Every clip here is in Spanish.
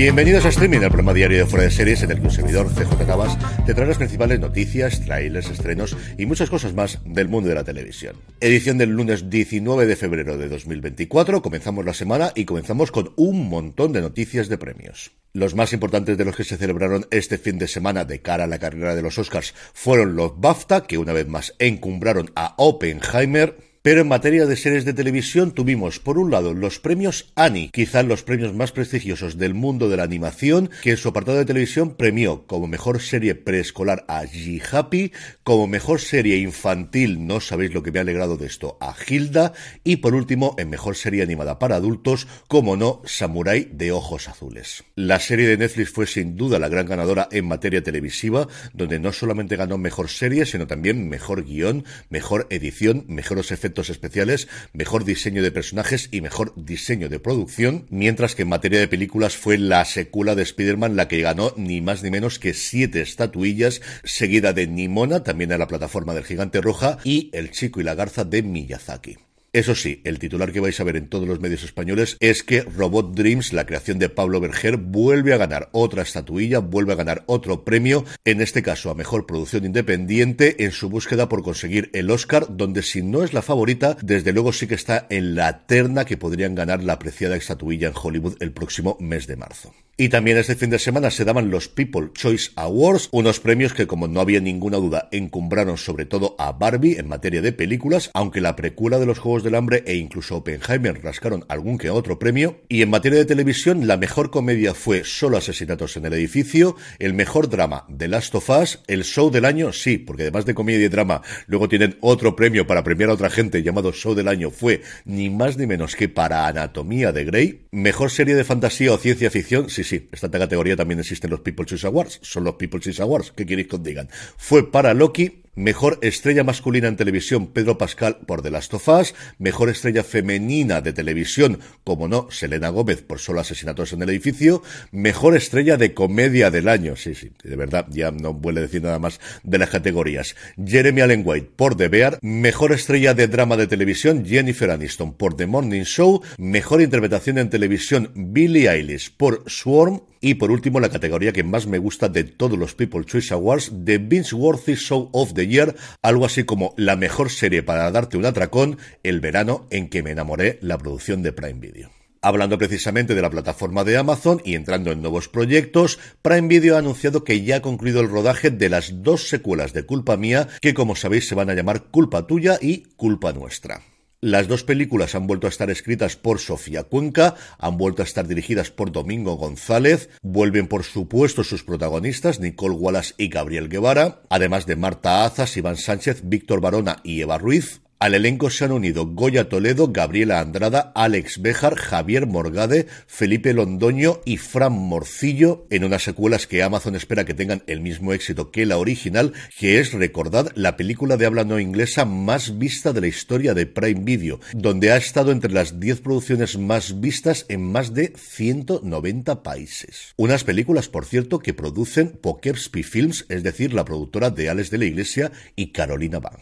Bienvenidos a Streaming, el programa diario de Fuera de Series en el que un servidor, CJ Navas, te trae las principales noticias, trailers, estrenos y muchas cosas más del mundo de la televisión. Edición del lunes 19 de febrero de 2024, comenzamos la semana y comenzamos con un montón de noticias de premios. Los más importantes de los que se celebraron este fin de semana de cara a la carrera de los Oscars fueron los BAFTA, que una vez más encumbraron a Oppenheimer, pero en materia de series de televisión tuvimos, por un lado, los premios Annie, quizás los premios más prestigiosos del mundo de la animación, que en su apartado de televisión premió como mejor serie preescolar a G Happy, como mejor serie infantil, no sabéis lo que me ha alegrado de esto, a Hilda, y por último, en mejor serie animada para adultos, como no, Samurai de Ojos Azules. La serie de Netflix fue sin duda la gran ganadora en materia televisiva, donde no solamente ganó mejor serie, sino también mejor guion, mejor edición, mejores efectos especiales, mejor diseño de personajes y mejor diseño de producción, mientras que en materia de películas fue la secuela de Spider-Man la que ganó ni más ni menos que siete estatuillas, seguida de Nimona, también a la plataforma del Gigante Roja, y El Chico y la Garza de Miyazaki. Eso sí, el titular que vais a ver en todos los medios españoles es que Robot Dreams, la creación de Pablo Berger, vuelve a ganar otra estatuilla, vuelve a ganar otro premio, en este caso a Mejor Producción Independiente, en su búsqueda por conseguir el Oscar, donde si no es la favorita, desde luego sí que está en la terna que podrían ganar la apreciada estatuilla en Hollywood el próximo mes de marzo. Y también este fin de semana se daban los People Choice Awards, unos premios que, como no había ninguna duda, encumbraron sobre todo a Barbie en materia de películas, aunque la precuela de los Juegos del Hambre e incluso Oppenheimer rascaron algún que otro premio. Y en materia de televisión, la mejor comedia fue Solo Asesinatos en el Edificio, el mejor drama The Last of Us, el show del año, sí, porque además de comedia y drama, luego tienen otro premio para premiar a otra gente llamado show del año, fue ni más ni menos que para Anatomía de Grey, mejor serie de fantasía o ciencia ficción, sí, sí, esta categoría también existen los People Choice Awards, son los People Choice Awards, ¿qué queréis que os digan? Fue para Loki, Mejor estrella masculina en televisión, Pedro Pascal por The Last of Us. Mejor estrella femenina de televisión, como no, Selena Gómez por Solo Asesinatos en el Edificio. Mejor estrella de comedia del año. Sí, sí, de verdad, ya no vuelve a decir nada más de las categorías. Jeremy Allen White por The Bear. Mejor estrella de drama de televisión, Jennifer Aniston por The Morning Show. Mejor interpretación en televisión, Billie Eilish por Swarm. Y por último, la categoría que más me gusta de todos los People Choice Awards, The Vince Worthy Show of the Year, algo así como la mejor serie para darte un atracón, el verano en que me enamoré, la producción de Prime Video. Hablando precisamente de la plataforma de Amazon y entrando en nuevos proyectos, Prime Video ha anunciado que ya ha concluido el rodaje de las dos secuelas de Culpa Mía, que como sabéis se van a llamar Culpa Tuya y Culpa Nuestra. Las dos películas han vuelto a estar escritas por Sofía Cuenca, han vuelto a estar dirigidas por Domingo González, vuelven por supuesto sus protagonistas Nicole Wallace y Gabriel Guevara, además de Marta Azas, Iván Sánchez, Víctor Barona y Eva Ruiz, al elenco se han unido Goya Toledo, Gabriela Andrada, Alex Bejar, Javier Morgade, Felipe Londoño y Fran Morcillo en unas secuelas que Amazon espera que tengan el mismo éxito que la original, que es, recordad, la película de habla no inglesa más vista de la historia de Prime Video, donde ha estado entre las 10 producciones más vistas en más de 190 países. Unas películas, por cierto, que producen Poughkeepsie Films, es decir, la productora de Alex de la Iglesia y Carolina Bang.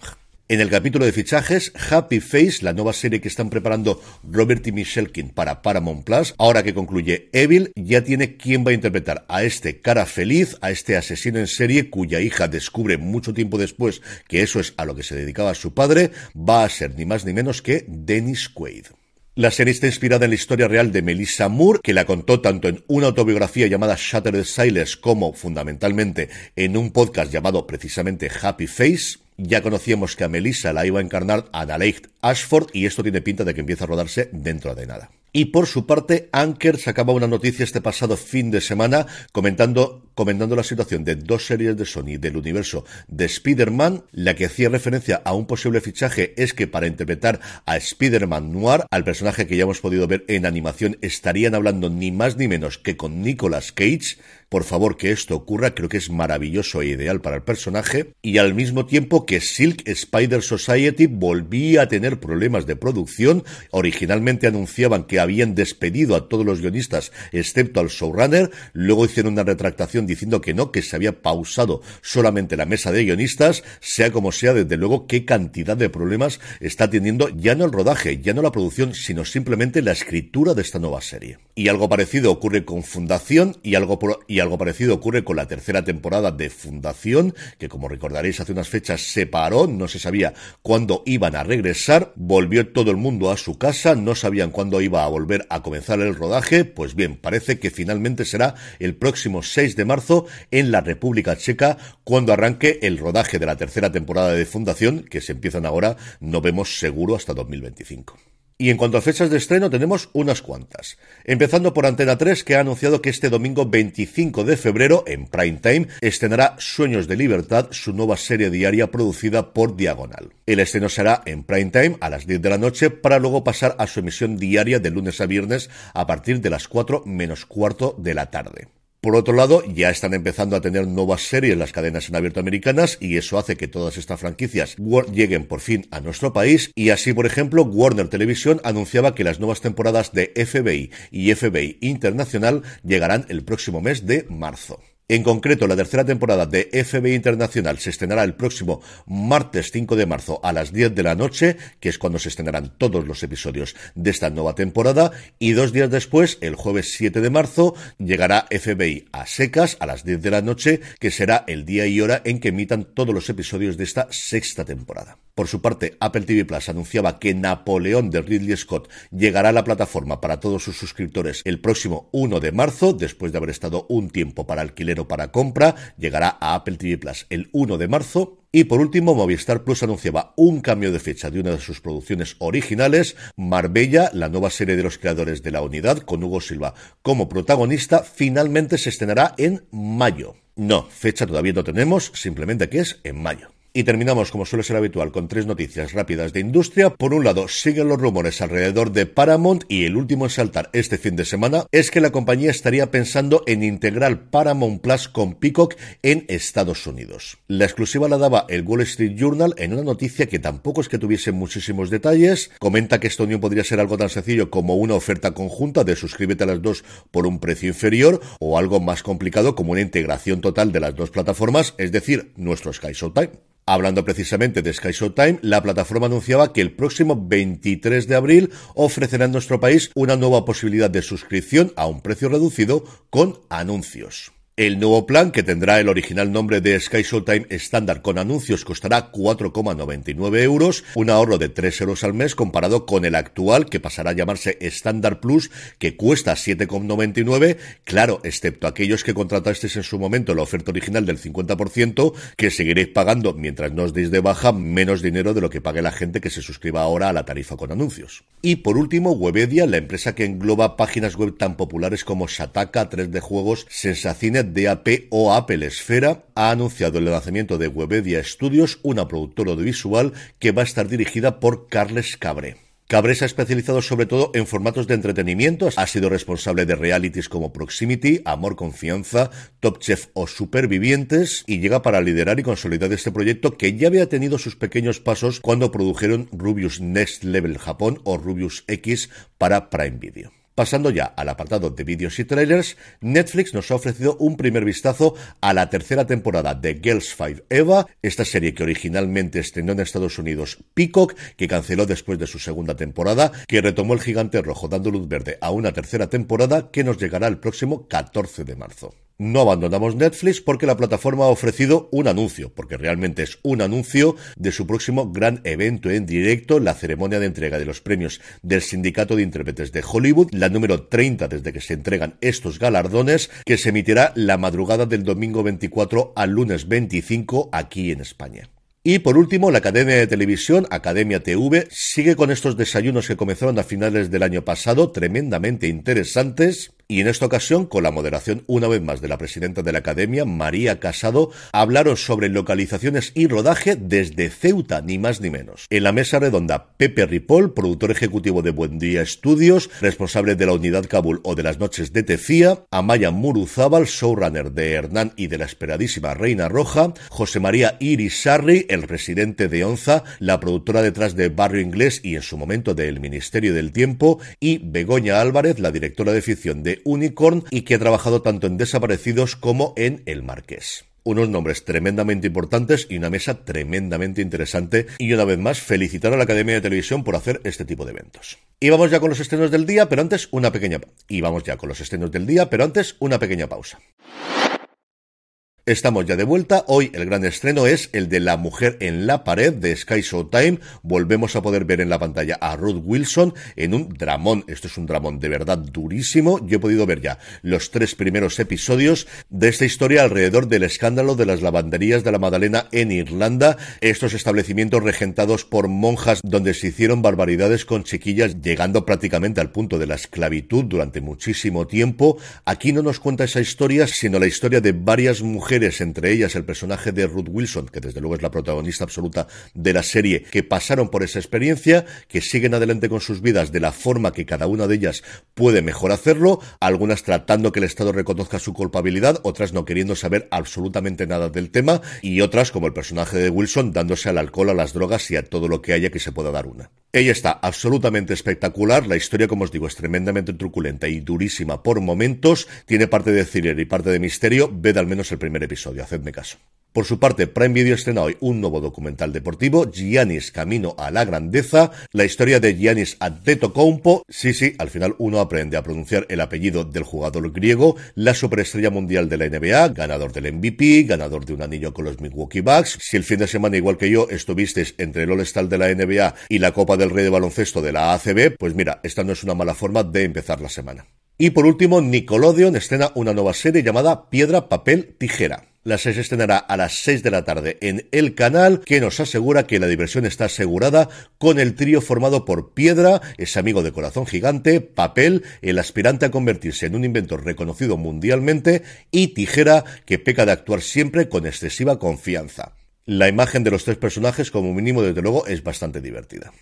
En el capítulo de fichajes, Happy Face, la nueva serie que están preparando Robert y Michelkin para Paramount Plus, ahora que concluye Evil, ya tiene quién va a interpretar a este cara feliz, a este asesino en serie cuya hija descubre mucho tiempo después que eso es a lo que se dedicaba su padre, va a ser ni más ni menos que Dennis Quaid. La serie está inspirada en la historia real de Melissa Moore, que la contó tanto en una autobiografía llamada Shattered Silence como fundamentalmente en un podcast llamado precisamente Happy Face. Ya conocíamos que a Melissa la iba a encarnar Adelaide Ashford y esto tiene pinta de que empieza a rodarse dentro de nada. Y por su parte, Anker sacaba una noticia este pasado fin de semana comentando comentando la situación de dos series de Sony del universo de Spider-Man. La que hacía referencia a un posible fichaje es que para interpretar a Spider-Man Noir, al personaje que ya hemos podido ver en animación, estarían hablando ni más ni menos que con Nicolas Cage. Por favor, que esto ocurra, creo que es maravilloso e ideal para el personaje. Y al mismo tiempo que Silk Spider Society volvía a tener problemas de producción. Originalmente anunciaban que habían despedido a todos los guionistas, excepto al showrunner. Luego hicieron una retractación diciendo que no, que se había pausado solamente la mesa de guionistas. Sea como sea, desde luego, qué cantidad de problemas está teniendo ya no el rodaje, ya no la producción, sino simplemente la escritura de esta nueva serie. Y algo parecido ocurre con Fundación y algo, y algo parecido ocurre con la tercera temporada de Fundación, que como recordaréis hace unas fechas se paró, no se sabía cuándo iban a regresar, volvió todo el mundo a su casa, no sabían cuándo iba a volver a comenzar el rodaje, pues bien, parece que finalmente será el próximo 6 de en la República Checa cuando arranque el rodaje de la tercera temporada de Fundación, que se empiezan ahora, no vemos seguro hasta 2025. Y en cuanto a fechas de estreno, tenemos unas cuantas. Empezando por Antena 3, que ha anunciado que este domingo 25 de febrero, en prime time, estrenará Sueños de Libertad, su nueva serie diaria producida por Diagonal. El estreno será en prime time a las 10 de la noche, para luego pasar a su emisión diaria de lunes a viernes a partir de las 4 menos cuarto de la tarde. Por otro lado, ya están empezando a tener nuevas series las cadenas en abierto americanas y eso hace que todas estas franquicias lleguen por fin a nuestro país y así, por ejemplo, Warner Television anunciaba que las nuevas temporadas de FBI y FBI Internacional llegarán el próximo mes de marzo. En concreto, la tercera temporada de FBI Internacional se estrenará el próximo martes 5 de marzo a las 10 de la noche, que es cuando se estrenarán todos los episodios de esta nueva temporada, y dos días después, el jueves 7 de marzo, llegará FBI a secas a las 10 de la noche, que será el día y hora en que emitan todos los episodios de esta sexta temporada. Por su parte, Apple TV Plus anunciaba que Napoleón de Ridley Scott llegará a la plataforma para todos sus suscriptores el próximo 1 de marzo, después de haber estado un tiempo para alquiler o para compra, llegará a Apple TV Plus el 1 de marzo. Y por último, Movistar Plus anunciaba un cambio de fecha de una de sus producciones originales, Marbella, la nueva serie de los creadores de la unidad, con Hugo Silva como protagonista, finalmente se estrenará en mayo. No, fecha todavía no tenemos, simplemente que es en mayo. Y terminamos, como suele ser habitual, con tres noticias rápidas de industria. Por un lado, siguen los rumores alrededor de Paramount y el último en saltar este fin de semana es que la compañía estaría pensando en integrar Paramount Plus con Peacock en Estados Unidos. La exclusiva la daba el Wall Street Journal en una noticia que tampoco es que tuviese muchísimos detalles. Comenta que esta unión podría ser algo tan sencillo como una oferta conjunta de suscríbete a las dos por un precio inferior o algo más complicado como una integración total de las dos plataformas, es decir, nuestro Sky Showtime. Hablando precisamente de Sky Showtime, la plataforma anunciaba que el próximo 23 de abril ofrecerá en nuestro país una nueva posibilidad de suscripción a un precio reducido con anuncios. El nuevo plan, que tendrá el original nombre de Sky Showtime estándar con anuncios, costará 4,99 euros, un ahorro de 3 euros al mes comparado con el actual, que pasará a llamarse Standard Plus, que cuesta 7,99, claro, excepto aquellos que contratasteis en su momento la oferta original del 50%, que seguiréis pagando mientras no os deis de baja menos dinero de lo que pague la gente que se suscriba ahora a la tarifa con anuncios. Y por último, Webedia, la empresa que engloba páginas web tan populares como Sataka, 3D Juegos, Sensacine, DAP o Apple Esfera ha anunciado el lanzamiento de Webedia Studios, una productora audiovisual que va a estar dirigida por Carles Cabre. Cabre se ha especializado sobre todo en formatos de entretenimiento, ha sido responsable de realities como Proximity, Amor, Confianza, Top Chef o Supervivientes y llega para liderar y consolidar este proyecto que ya había tenido sus pequeños pasos cuando produjeron Rubius Next Level Japón o Rubius X para Prime Video. Pasando ya al apartado de vídeos y trailers, Netflix nos ha ofrecido un primer vistazo a la tercera temporada de Girls 5 Eva, esta serie que originalmente estrenó en Estados Unidos Peacock, que canceló después de su segunda temporada, que retomó el gigante rojo dando luz verde a una tercera temporada que nos llegará el próximo 14 de marzo. No abandonamos Netflix porque la plataforma ha ofrecido un anuncio, porque realmente es un anuncio de su próximo gran evento en directo, la ceremonia de entrega de los premios del Sindicato de Intérpretes de Hollywood, la número 30 desde que se entregan estos galardones, que se emitirá la madrugada del domingo 24 al lunes 25 aquí en España. Y por último, la Academia de Televisión, Academia TV, sigue con estos desayunos que comenzaron a finales del año pasado, tremendamente interesantes, y en esta ocasión, con la moderación una vez más de la presidenta de la Academia, María Casado, hablaron sobre localizaciones y rodaje desde Ceuta, ni más ni menos. En la mesa redonda, Pepe Ripoll, productor ejecutivo de Buen Día Estudios, responsable de la unidad Kabul o de las noches de Tefía, Amaya Muruzábal, showrunner de Hernán y de la esperadísima Reina Roja, José María Irisarri, el presidente de Onza, la productora detrás de Barrio Inglés y en su momento del Ministerio del Tiempo, y Begoña Álvarez, la directora de ficción de Unicorn y que ha trabajado tanto en Desaparecidos como en El Marqués unos nombres tremendamente importantes y una mesa tremendamente interesante. Y una vez más, felicitar a la Academia de Televisión por hacer este tipo de eventos. Y vamos ya con los estrenos del día, pero antes una pequeña... Y vamos ya con los estrenos del día, pero antes una pequeña pausa. Estamos ya de vuelta. Hoy el gran estreno es el de La mujer en la pared de Sky Showtime. Volvemos a poder ver en la pantalla a Ruth Wilson en un dramón. Esto es un dramón de verdad durísimo. Yo he podido ver ya los tres primeros episodios de esta historia alrededor del escándalo de las lavanderías de la Madalena en Irlanda. Estos establecimientos regentados por monjas donde se hicieron barbaridades con chiquillas llegando prácticamente al punto de la esclavitud durante muchísimo tiempo. Aquí no nos cuenta esa historia, sino la historia de varias mujeres entre ellas el personaje de Ruth Wilson, que desde luego es la protagonista absoluta de la serie, que pasaron por esa experiencia, que siguen adelante con sus vidas de la forma que cada una de ellas puede mejor hacerlo, algunas tratando que el Estado reconozca su culpabilidad, otras no queriendo saber absolutamente nada del tema, y otras, como el personaje de Wilson, dándose al alcohol, a las drogas y a todo lo que haya que se pueda dar una. Ella está absolutamente espectacular, la historia, como os digo, es tremendamente truculenta y durísima por momentos, tiene parte de thriller y parte de misterio, ved al menos el primer episodio, hacedme caso. Por su parte, Prime Video estrena hoy un nuevo documental deportivo, Giannis Camino a la Grandeza, la historia de Giannis Antetokounmpo. Sí, sí, al final uno aprende a pronunciar el apellido del jugador griego, la superestrella mundial de la NBA, ganador del MVP, ganador de un anillo con los Milwaukee Bucks. Si el fin de semana, igual que yo, estuvisteis entre el All-Star de la NBA y la Copa del Rey de Baloncesto de la ACB, pues mira, esta no es una mala forma de empezar la semana. Y por último, Nickelodeon estrena una nueva serie llamada Piedra, Papel, Tijera. La se estrenará a las 6 de la tarde en el canal, que nos asegura que la diversión está asegurada con el trío formado por Piedra, ese amigo de corazón gigante, Papel, el aspirante a convertirse en un inventor reconocido mundialmente, y Tijera, que peca de actuar siempre con excesiva confianza. La imagen de los tres personajes, como mínimo, desde luego, es bastante divertida.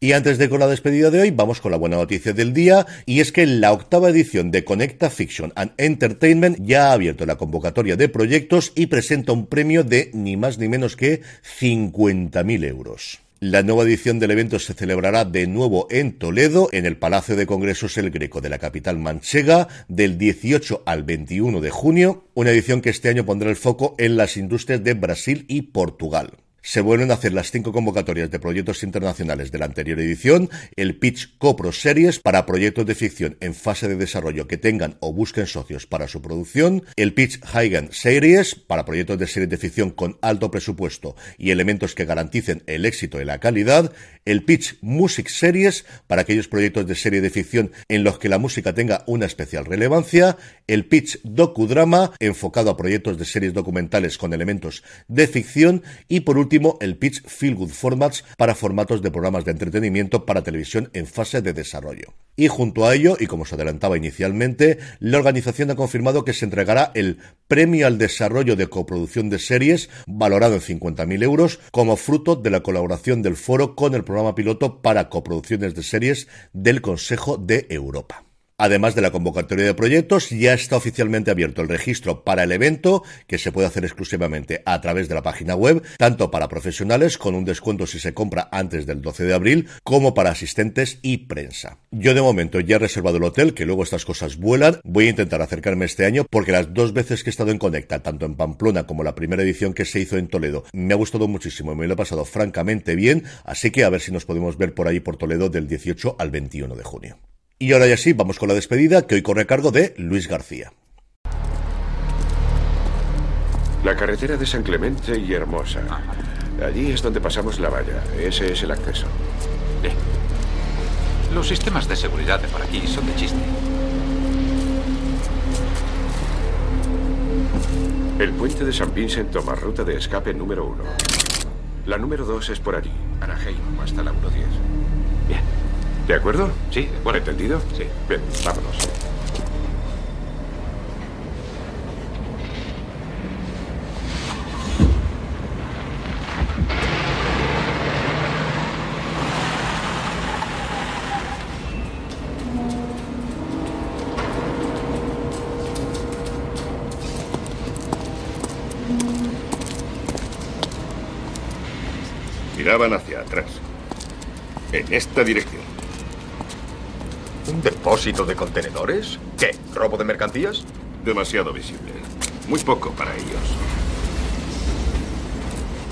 Y antes de con la despedida de hoy, vamos con la buena noticia del día, y es que la octava edición de Conecta Fiction and Entertainment ya ha abierto la convocatoria de proyectos y presenta un premio de ni más ni menos que 50.000 euros. La nueva edición del evento se celebrará de nuevo en Toledo, en el Palacio de Congresos El Greco de la capital manchega, del 18 al 21 de junio, una edición que este año pondrá el foco en las industrias de Brasil y Portugal. Se vuelven a hacer las cinco convocatorias de proyectos internacionales de la anterior edición, el Pitch Copro Series para proyectos de ficción en fase de desarrollo que tengan o busquen socios para su producción, el Pitch Heigen Series para proyectos de series de ficción con alto presupuesto y elementos que garanticen el éxito y la calidad, el Pitch Music Series para aquellos proyectos de serie de ficción en los que la música tenga una especial relevancia, el Pitch Docudrama enfocado a proyectos de series documentales con elementos de ficción y por último el Pitch Feel Good Formats para formatos de programas de entretenimiento para televisión en fase de desarrollo. Y junto a ello, y como se adelantaba inicialmente, la organización ha confirmado que se entregará el Premio al Desarrollo de Coproducción de Series, valorado en 50.000 euros, como fruto de la colaboración del foro con el programa piloto para coproducciones de series del Consejo de Europa. Además de la convocatoria de proyectos, ya está oficialmente abierto el registro para el evento, que se puede hacer exclusivamente a través de la página web, tanto para profesionales, con un descuento si se compra antes del 12 de abril, como para asistentes y prensa. Yo de momento ya he reservado el hotel, que luego estas cosas vuelan. Voy a intentar acercarme este año, porque las dos veces que he estado en Conecta, tanto en Pamplona como la primera edición que se hizo en Toledo, me ha gustado muchísimo y me lo he pasado francamente bien, así que a ver si nos podemos ver por ahí por Toledo del 18 al 21 de junio. Y ahora ya sí, vamos con la despedida que hoy corre a cargo de Luis García. La carretera de San Clemente y Hermosa. Allí es donde pasamos la valla. Ese es el acceso. Bien. Los sistemas de seguridad de por aquí son de chiste. El puente de San Vincent toma ruta de escape número uno. La número dos es por allí, Araheim, hasta la 110. Bien. ¿De acuerdo? Sí, bueno, entendido. Sí. Bien, vámonos. Miraban hacia atrás. En esta dirección. ¿Un depósito de contenedores? ¿Qué? ¿Robo de mercancías? Demasiado visible. Muy poco para ellos.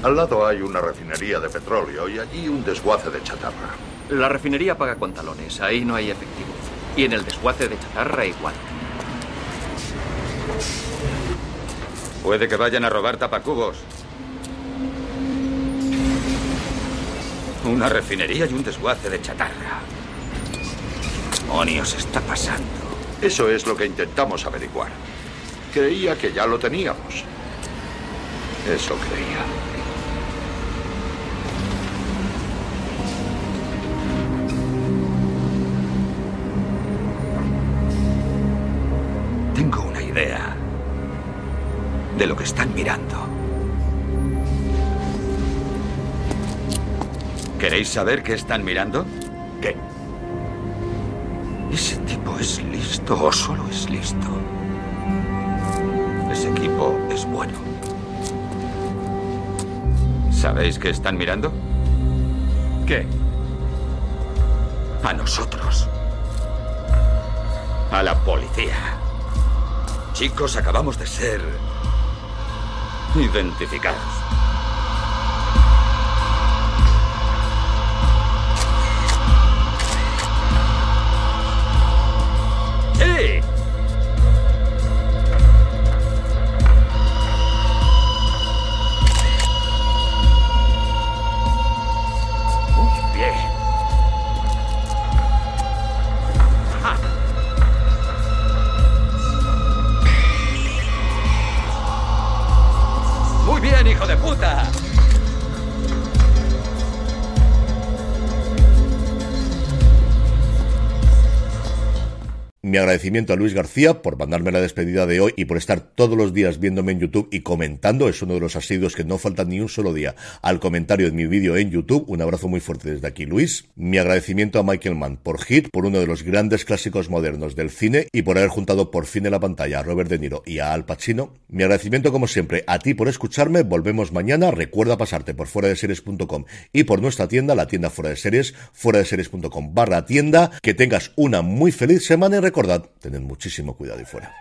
Al lado hay una refinería de petróleo y allí un desguace de chatarra. La refinería paga con talones, ahí no hay efectivo. Y en el desguace de chatarra igual. Puede que vayan a robar tapacubos. Una refinería y un desguace de chatarra. ¿Qué demonios está pasando? Eso es lo que intentamos averiguar. Creía que ya lo teníamos. Eso creía. Tengo una idea de lo que están mirando. ¿Queréis saber qué están mirando? Listo o solo es listo? Ese equipo es bueno. ¿Sabéis qué están mirando? ¿Qué? A nosotros. A la policía. Chicos, acabamos de ser identificados. Hijo de puta. Mi agradecimiento a Luis García por mandarme la despedida de hoy y por estar todos los días viéndome en YouTube y comentando. Es uno de los asiduos que no faltan ni un solo día al comentario de mi vídeo en YouTube. Un abrazo muy fuerte desde aquí, Luis. Mi agradecimiento a Michael Mann por Hit, por uno de los grandes clásicos modernos del cine y por haber juntado por fin en la pantalla a Robert De Niro y a Al Pacino. Mi agradecimiento, como siempre, a ti por escucharme. Volvemos mañana. Recuerda pasarte por fuera de series.com y por nuestra tienda, la tienda fuera de series, fuera de series.com barra tienda. Que tengas una muy feliz semana y recordad, tened muchísimo cuidado y fuera.